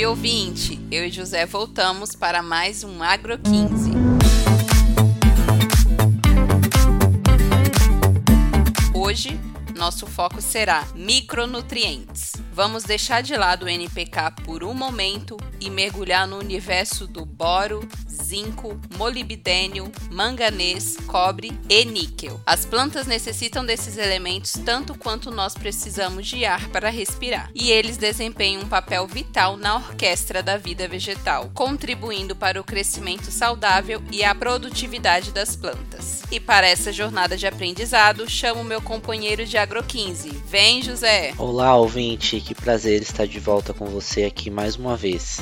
Oi, ouvinte! Eu e José voltamos para mais um Agro 15. Hoje, nosso foco será micronutrientes. Vamos deixar de lado o NPK por um momento e mergulhar no universo do boro, zinco, molibdênio, manganês, cobre e níquel. As plantas necessitam desses elementos tanto quanto nós precisamos de ar para respirar, e eles desempenham um papel vital na orquestra da vida vegetal, contribuindo para o crescimento saudável e a produtividade das plantas. E para essa jornada de aprendizado, chamo meu companheiro de Agro 15. Vem, José! Olá, ouvinte, que prazer estar de volta com você aqui mais uma vez.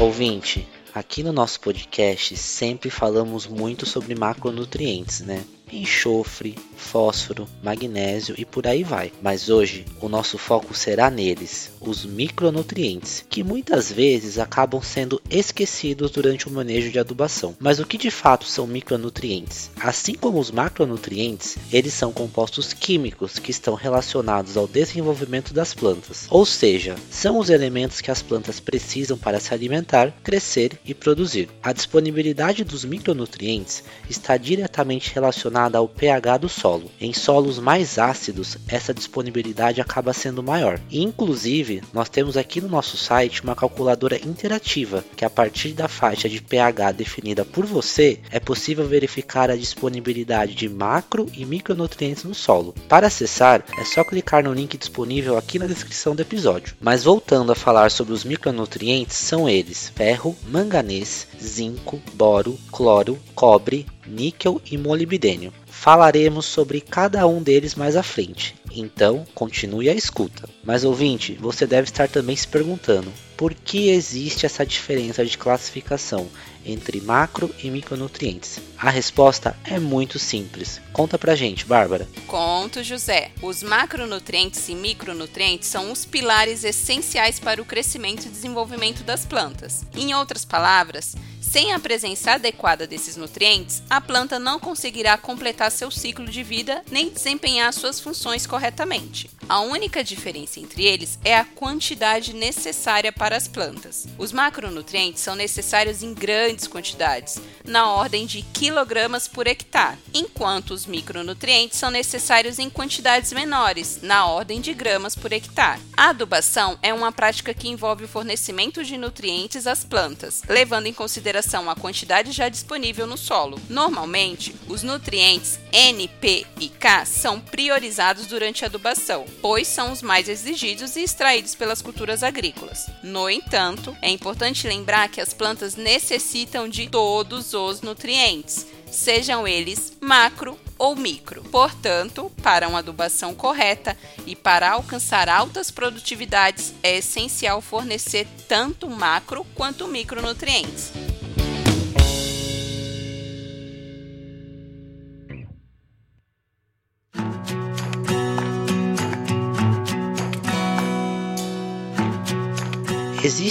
Ouvinte, aqui no nosso podcast sempre falamos muito sobre macronutrientes, né? enxofre, fósforo, magnésio e por aí vai. Mas hoje o nosso foco será neles, os micronutrientes, que muitas vezes acabam sendo esquecidos durante o manejo de adubação. Mas o que de fato são micronutrientes? Assim como os macronutrientes, eles são compostos químicos que estão relacionados ao desenvolvimento das plantas, ou seja, são os elementos que as plantas precisam para se alimentar, crescer e produzir. A disponibilidade dos micronutrientes está diretamente relacionada ao pH do solo. Em solos mais ácidos, essa disponibilidade acaba sendo maior. Inclusive, nós temos aqui no nosso site uma calculadora interativa que, a partir da faixa de pH definida por você, é possível verificar a disponibilidade de macro e micronutrientes no solo. Para acessar, é só clicar no link disponível aqui na descrição do episódio. Mas voltando a falar sobre os micronutrientes, são eles: ferro, manganês, zinco, boro, cloro, cobre, níquel e molibdênio. Falaremos sobre cada um deles mais à frente, então continue a escuta. Mas ouvinte, você deve estar também se perguntando: por que existe essa diferença de classificação entre macro e micronutrientes? A resposta é muito simples. Conta pra gente, Bárbara. Conto, José. Os macronutrientes e micronutrientes são os pilares essenciais para o crescimento e desenvolvimento das plantas. Em outras palavras, sem a presença adequada desses nutrientes, a planta não conseguirá completar seu ciclo de vida nem desempenhar suas funções corretamente corretamente. A única diferença entre eles é a quantidade necessária para as plantas. Os macronutrientes são necessários em grandes quantidades, na ordem de quilogramas por hectare, enquanto os micronutrientes são necessários em quantidades menores, na ordem de gramas por hectare. A adubação é uma prática que envolve o fornecimento de nutrientes às plantas, levando em consideração a quantidade já disponível no solo. Normalmente, os nutrientes N, P e K são priorizados durante a adubação, pois são os mais exigidos e extraídos pelas culturas agrícolas. No entanto, é importante lembrar que as plantas necessitam de todos os nutrientes, sejam eles macro ou micro. Portanto, para uma adubação correta e para alcançar altas produtividades, é essencial fornecer tanto macro quanto micronutrientes.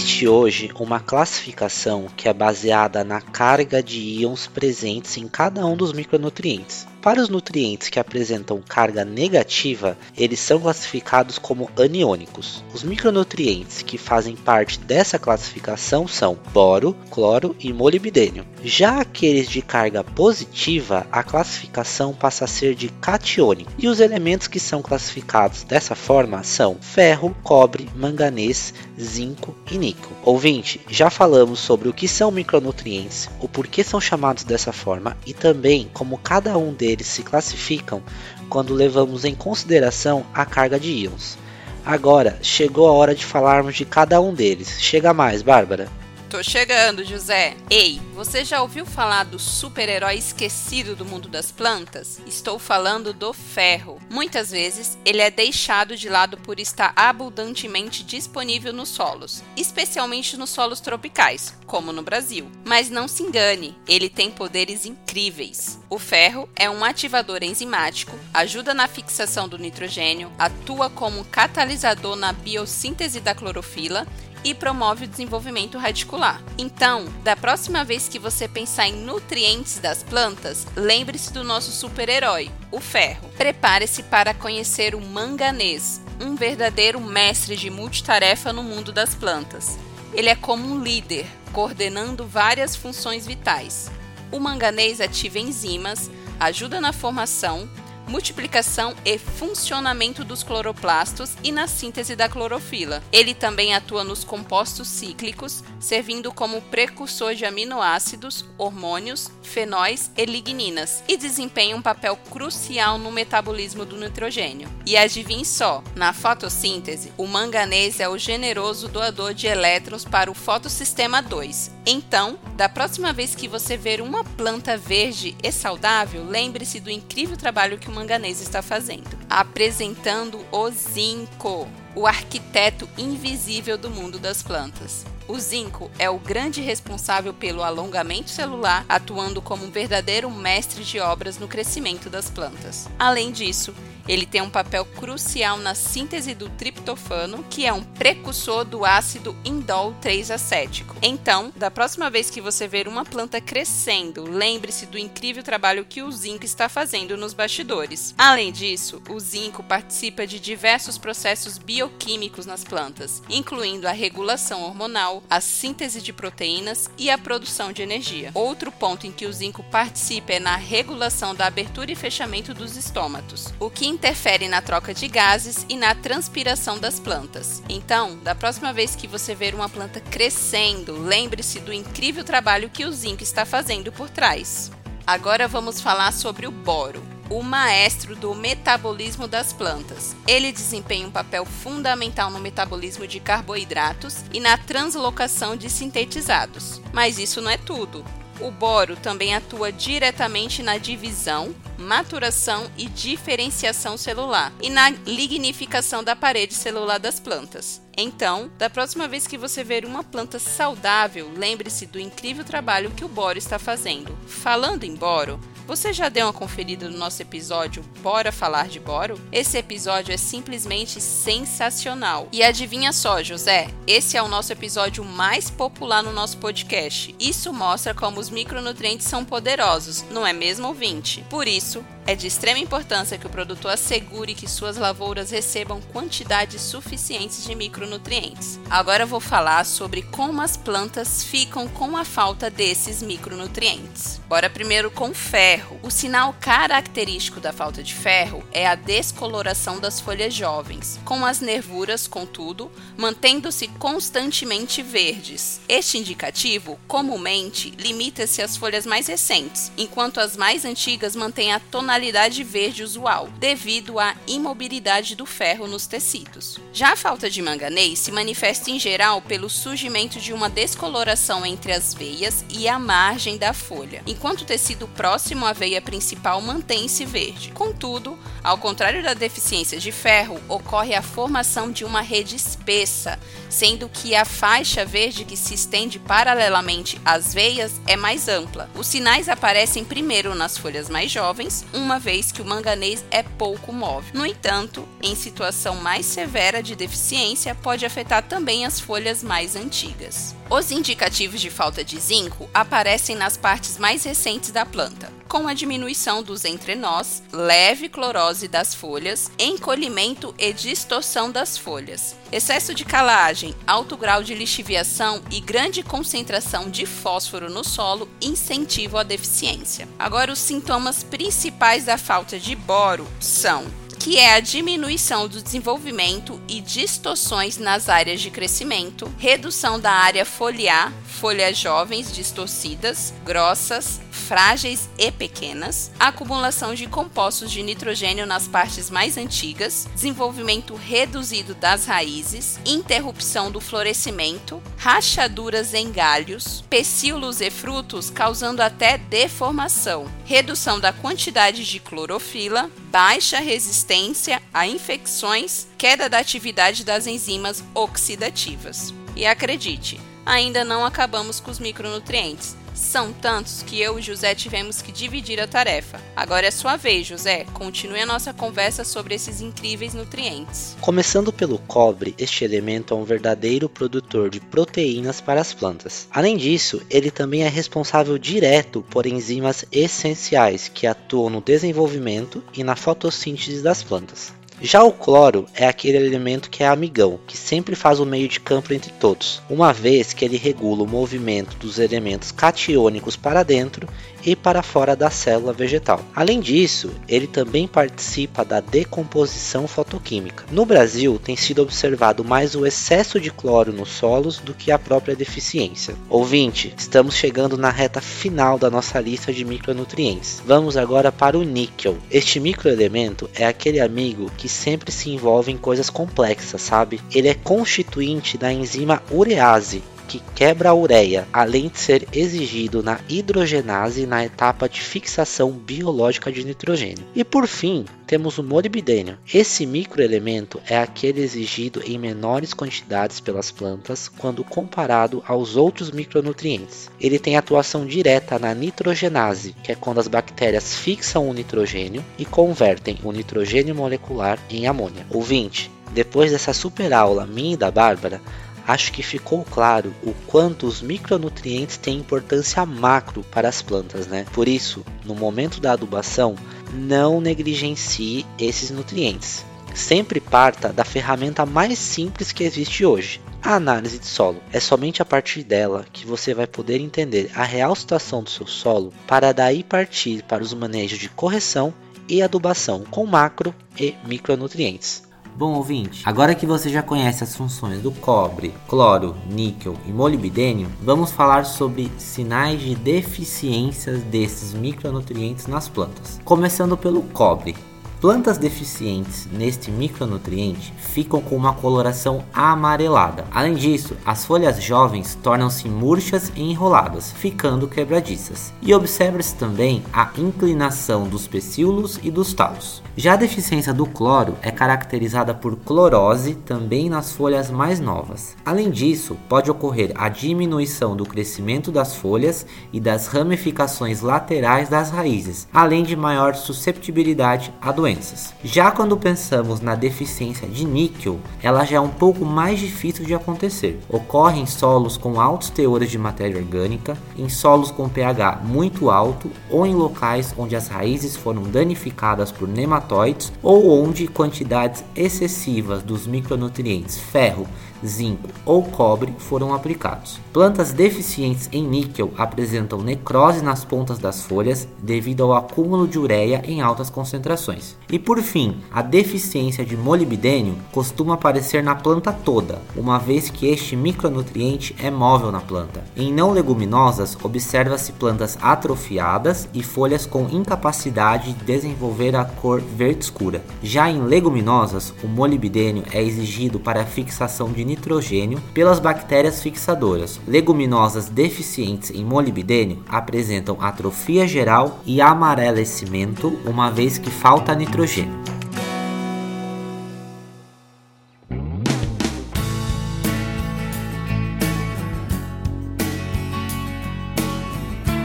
Existe hoje uma classificação que é baseada na carga de íons presentes em cada um dos micronutrientes. Para os nutrientes que apresentam carga negativa, eles são classificados como aniônicos. Os micronutrientes que fazem parte dessa classificação são boro, cloro e molibdênio. Já aqueles de carga positiva, a classificação passa a ser de catiônico. E os elementos que são classificados dessa forma são ferro, cobre, manganês, zinco e níquel. Ouvinte, já falamos sobre o que são micronutrientes, o porquê são chamados dessa forma e também como cada um deles eles se classificam quando levamos em consideração a carga de íons. Agora, chegou a hora de falarmos de cada um deles. Chega mais, Bárbara. Tô chegando, José. Ei, você já ouviu falar do super-herói esquecido do mundo das plantas? Estou falando do ferro. Muitas vezes ele é deixado de lado por estar abundantemente disponível nos solos, especialmente nos solos tropicais, como no Brasil. Mas não se engane, ele tem poderes incríveis. O ferro é um ativador enzimático, ajuda na fixação do nitrogênio, atua como catalisador na biossíntese da clorofila e promove o desenvolvimento radicular. Então, da próxima vez que você pensar em nutrientes das plantas, lembre-se do nosso super-herói, o ferro. Prepare-se para conhecer o manganês, um verdadeiro mestre de multitarefa no mundo das plantas. Ele é como um líder, coordenando várias funções vitais. O manganês ativa enzimas, ajuda na formação, multiplicação e funcionamento dos cloroplastos e na síntese da clorofila. Ele também atua nos compostos cíclicos, servindo como precursor de aminoácidos, hormônios, fenóis e ligninas, e desempenha um papel crucial no metabolismo do nitrogênio. E adivinhe só, na fotossíntese, o manganês é o generoso doador de elétrons para o fotossistema 2. Então, da próxima vez que você ver uma planta verde e saudável, lembre-se do incrível trabalho que manganês está fazendo, apresentando o zinco, o arquiteto invisível do mundo das plantas. O zinco é o grande responsável pelo alongamento celular, atuando como um verdadeiro mestre de obras no crescimento das plantas. Além disso, ele tem um papel crucial na síntese do triptofano, que é um precursor do ácido indol 3-acético. Então, da próxima vez que você ver uma planta crescendo, lembre-se do incrível trabalho que o zinco está fazendo nos bastidores. Além disso, o zinco participa de diversos processos bioquímicos nas plantas, incluindo a regulação hormonal, a síntese de proteínas e a produção de energia. Outro ponto em que o zinco participa é na regulação da abertura e fechamento dos estômatos, o que interfere na troca de gases e na transpiração das plantas. Então, da próxima vez que você ver uma planta crescendo, lembre-se do incrível trabalho que o zinco está fazendo por trás. Agora vamos falar sobre o boro o maestro do metabolismo das plantas. Ele desempenha um papel fundamental no metabolismo de carboidratos e na translocação de sintetizados. Mas isso não é tudo. O boro também atua diretamente na divisão, maturação e diferenciação celular e na lignificação da parede celular das plantas. Então, da próxima vez que você ver uma planta saudável, lembre-se do incrível trabalho que o boro está fazendo. Falando em boro, você já deu uma conferida no nosso episódio Bora Falar de Boro? Esse episódio é simplesmente sensacional. E adivinha só, José, esse é o nosso episódio mais popular no nosso podcast. Isso mostra como os micronutrientes são poderosos, não é mesmo, ouvinte? Por isso, é de extrema importância que o produtor assegure que suas lavouras recebam quantidades suficientes de micronutrientes. Agora vou falar sobre como as plantas ficam com a falta desses micronutrientes. Bora primeiro com ferro. O sinal característico da falta de ferro é a descoloração das folhas jovens, com as nervuras, contudo, mantendo-se constantemente verdes. Este indicativo, comumente, limita-se às folhas mais recentes, enquanto as mais antigas mantêm a tonalidade tonalidade verde usual, devido à imobilidade do ferro nos tecidos. Já a falta de manganês se manifesta em geral pelo surgimento de uma descoloração entre as veias e a margem da folha, enquanto o tecido próximo à veia principal mantém-se verde. Contudo, ao contrário da deficiência de ferro, ocorre a formação de uma rede espessa, sendo que a faixa verde que se estende paralelamente às veias é mais ampla. Os sinais aparecem primeiro nas folhas mais jovens, um uma vez que o manganês é pouco móvel. No entanto, em situação mais severa de deficiência, pode afetar também as folhas mais antigas. Os indicativos de falta de zinco aparecem nas partes mais recentes da planta, com a diminuição dos entrenós, leve clorose das folhas, encolhimento e distorção das folhas, excesso de calagem, alto grau de lixiviação e grande concentração de fósforo no solo incentivam a deficiência. Agora, os sintomas principais da falta de boro são que é a diminuição do desenvolvimento e distorções nas áreas de crescimento, redução da área foliar, folhas jovens distorcidas, grossas, frágeis e pequenas, acumulação de compostos de nitrogênio nas partes mais antigas, desenvolvimento reduzido das raízes, interrupção do florescimento, rachaduras em galhos, pecíolos e frutos causando até deformação, redução da quantidade de clorofila, baixa resistência a infecções, queda da atividade das enzimas oxidativas. E acredite, ainda não acabamos com os micronutrientes São tantos que eu e José tivemos que dividir a tarefa. Agora é sua vez, José. Continue a nossa conversa sobre esses incríveis nutrientes. Começando pelo cobre, este elemento é um verdadeiro produtor de proteínas para as plantas. Além disso, ele também é responsável direto por enzimas essenciais que atuam no desenvolvimento e na fotossíntese das plantas. Já o cloro é aquele elemento que é amigão, que sempre faz o meio de campo entre todos, uma vez que ele regula o movimento dos elementos catiônicos para dentro e para fora da célula vegetal. Além disso, ele também participa da decomposição fotoquímica. No Brasil, tem sido observado mais o excesso de cloro nos solos do que a própria deficiência. Ouvinte, estamos chegando na reta final da nossa lista de micronutrientes. Vamos agora para o níquel. Este microelemento é aquele amigo que sempre se envolve em coisas complexas, sabe? Ele é constituinte da enzima urease, que quebra a ureia, além de ser exigido na hidrogenase na etapa de fixação biológica de nitrogênio. E por fim, temos o molibdênio. Esse microelemento é aquele exigido em menores quantidades pelas plantas quando comparado aos outros micronutrientes. Ele tem atuação direta na nitrogenase, que é quando as bactérias fixam o nitrogênio e convertem o nitrogênio molecular em amônia. Ouvinte, depois dessa super aula minha e da Bárbara, acho que ficou claro o quanto os micronutrientes têm importância macro para as plantas, né? Por isso, no momento da adubação, não negligencie esses nutrientes. Sempre parta da ferramenta mais simples que existe hoje, a análise de solo. É somente a partir dela que você vai poder entender a real situação do seu solo para daí partir para os manejos de correção e adubação com macro e micronutrientes. Bom ouvinte, agora que você já conhece as funções do cobre, cloro, níquel e molibdênio, vamos falar sobre sinais de deficiências desses micronutrientes nas plantas. Começando pelo cobre. Plantas deficientes neste micronutriente ficam com uma coloração amarelada. Além disso, as folhas jovens tornam-se murchas e enroladas, ficando quebradiças. E observa-se também a inclinação dos pecíolos e dos talos. Já a deficiência do cloro é caracterizada por clorose também nas folhas mais novas. Além disso, pode ocorrer a diminuição do crescimento das folhas e das ramificações laterais das raízes, além de maior susceptibilidade a doenças doenças. Já quando pensamos na deficiência de níquel, ela já é um pouco mais difícil de acontecer. Ocorre em solos com altos teores de matéria orgânica, em solos com pH muito alto ou em locais onde as raízes foram danificadas por nematóides ou onde quantidades excessivas dos micronutrientes ferro, zinco ou cobre foram aplicados. Plantas deficientes em níquel apresentam necrose nas pontas das folhas devido ao acúmulo de ureia em altas concentrações. E por fim, a deficiência de molibdênio costuma aparecer na planta toda, uma vez que este micronutriente é móvel na planta. Em não leguminosas, observa-se plantas atrofiadas e folhas com incapacidade de desenvolver a cor verde escura. Já em leguminosas, o molibdênio é exigido para a fixação de nitrogênio pelas bactérias fixadoras. Leguminosas deficientes em molibdênio apresentam atrofia geral e amarelecimento, uma vez que falta nitrogênio.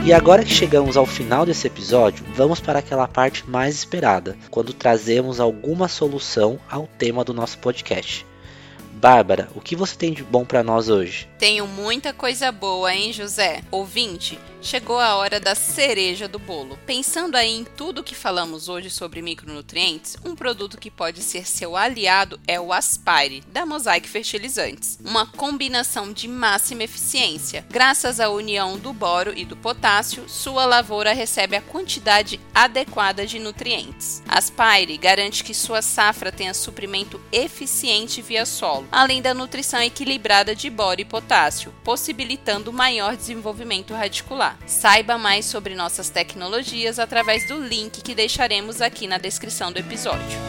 E agora que chegamos ao final desse episódio, vamos para aquela parte mais esperada, quando trazemos alguma solução ao tema do nosso podcast. Bárbara, o que você tem de bom para nós hoje? Tenho muita coisa boa, hein, José? Ouvinte, chegou a hora da cereja do bolo. Pensando aí em tudo que falamos hoje sobre micronutrientes, um produto que pode ser seu aliado é o Aspire, da Mosaic Fertilizantes. Uma combinação de máxima eficiência. Graças à união do boro e do potássio, sua lavoura recebe a quantidade adequada de nutrientes. Aspire garante que sua safra tenha suprimento eficiente via solo, além da nutrição equilibrada de boro e potássio, possibilitando maior desenvolvimento radicular. Saiba mais sobre nossas tecnologias através do link que deixaremos aqui na descrição do episódio.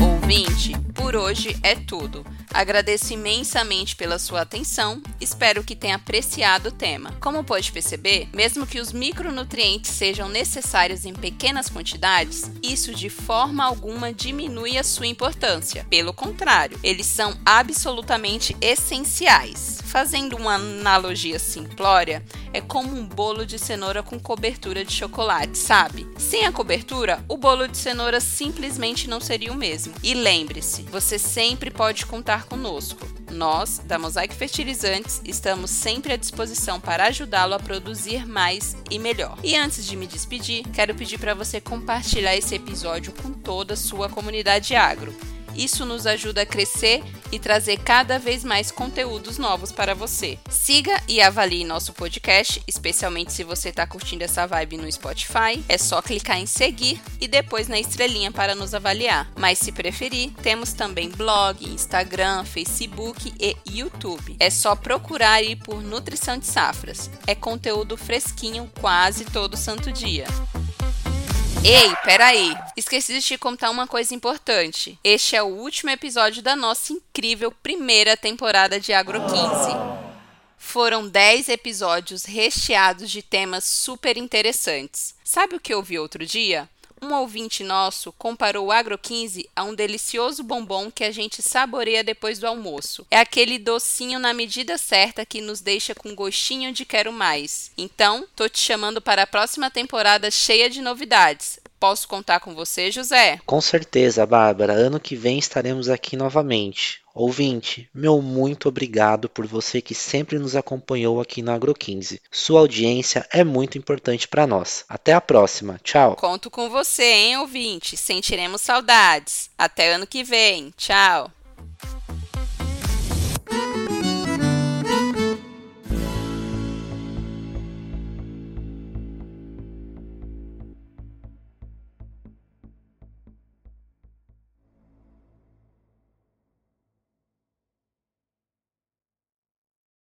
Ouvinte, por hoje é tudo. Agradeço imensamente pela sua atenção, espero que tenha apreciado o tema. Como pode perceber, mesmo que os micronutrientes sejam necessários em pequenas quantidades, isso de forma alguma diminui a sua importância. Pelo contrário, eles são absolutamente essenciais. Fazendo uma analogia simplória, é como um bolo de cenoura com cobertura de chocolate, sabe? Sem a cobertura, o bolo de cenoura simplesmente não seria o mesmo. E lembre-se, você sempre pode contar conosco. Nós, da Mosaic Fertilizantes, estamos sempre à disposição para ajudá-lo a produzir mais e melhor. E antes de me despedir, quero pedir para você compartilhar esse episódio com toda a sua comunidade agro. Isso nos ajuda a crescer e trazer cada vez mais conteúdos novos para você. Siga e avalie nosso podcast, especialmente se você está curtindo essa vibe no Spotify. É só clicar em seguir e depois na estrelinha para nos avaliar. Mas se preferir, temos também blog, Instagram, Facebook e YouTube. É só procurar ir por Nutrição de Safras. É conteúdo fresquinho quase todo santo dia. Ei, peraí. Esqueci de te contar uma coisa importante. Este é o último episódio da nossa incrível primeira temporada de Agro 15. Foram 10 episódios recheados de temas super interessantes. Sabe o que eu vi outro dia? Um ouvinte nosso comparou o Agro 15 a um delicioso bombom que a gente saboreia depois do almoço. É aquele docinho na medida certa que nos deixa com gostinho de quero mais. Então, tô te chamando para a próxima temporada cheia de novidades. Posso contar com você, José? Com certeza, Bárbara. Ano que vem estaremos aqui novamente. Ouvinte, meu muito obrigado por você que sempre nos acompanhou aqui no Agro 15. Sua audiência é muito importante para nós. Até a próxima. Tchau. Conto com você, hein, ouvinte? Sentiremos saudades. Até ano que vem. Tchau.